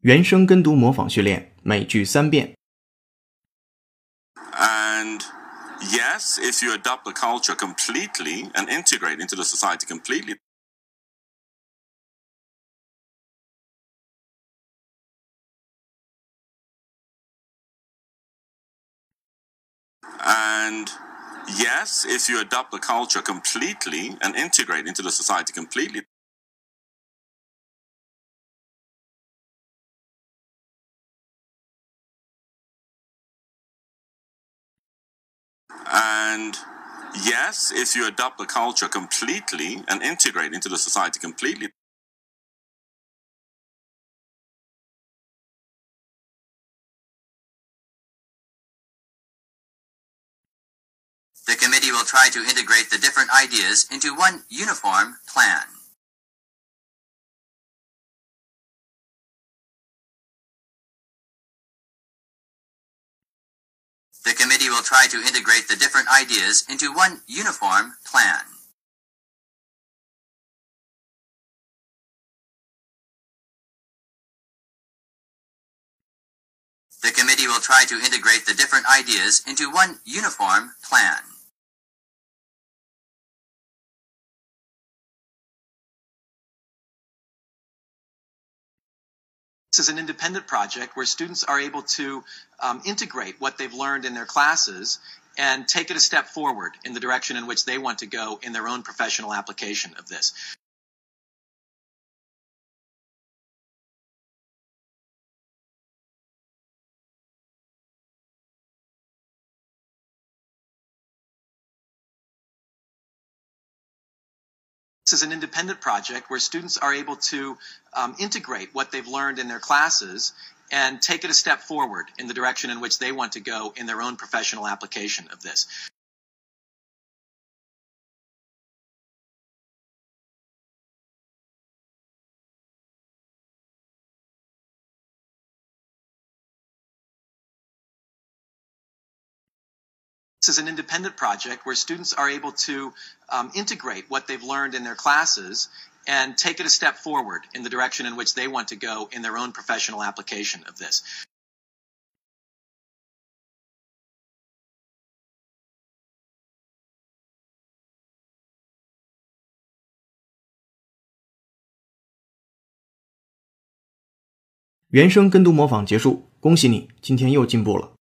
原声跟读模仿训练，每句三遍。 And yes, if you adopt the culture completely and integrate into the society completely, and yes, if you adopt the culture completely and integrate into the society completely, And yes, if you adopt the culture completely and integrate into the society completely, The committee will try to integrate the different ideas into one uniform plan. The committee will try to integrate the different ideas into one uniform plan. The committee will try to integrate the different ideas into one uniform plan. This is an independent project where students are able to um, integrate what they've learned in their classes and take it a step forward in the direction in which they want to go in their own professional application of this. This is an independent project where students are able to um, integrate what they've learned in their classes and take it a step forward in the direction in which they want to go in their own professional application of this. This is an independent project where students are able to um, integrate what they've learned in their classes and take it a step forward in the direction in which they want to go in their own professional application of this.原声跟读模仿结束，恭喜你，今天又进步了。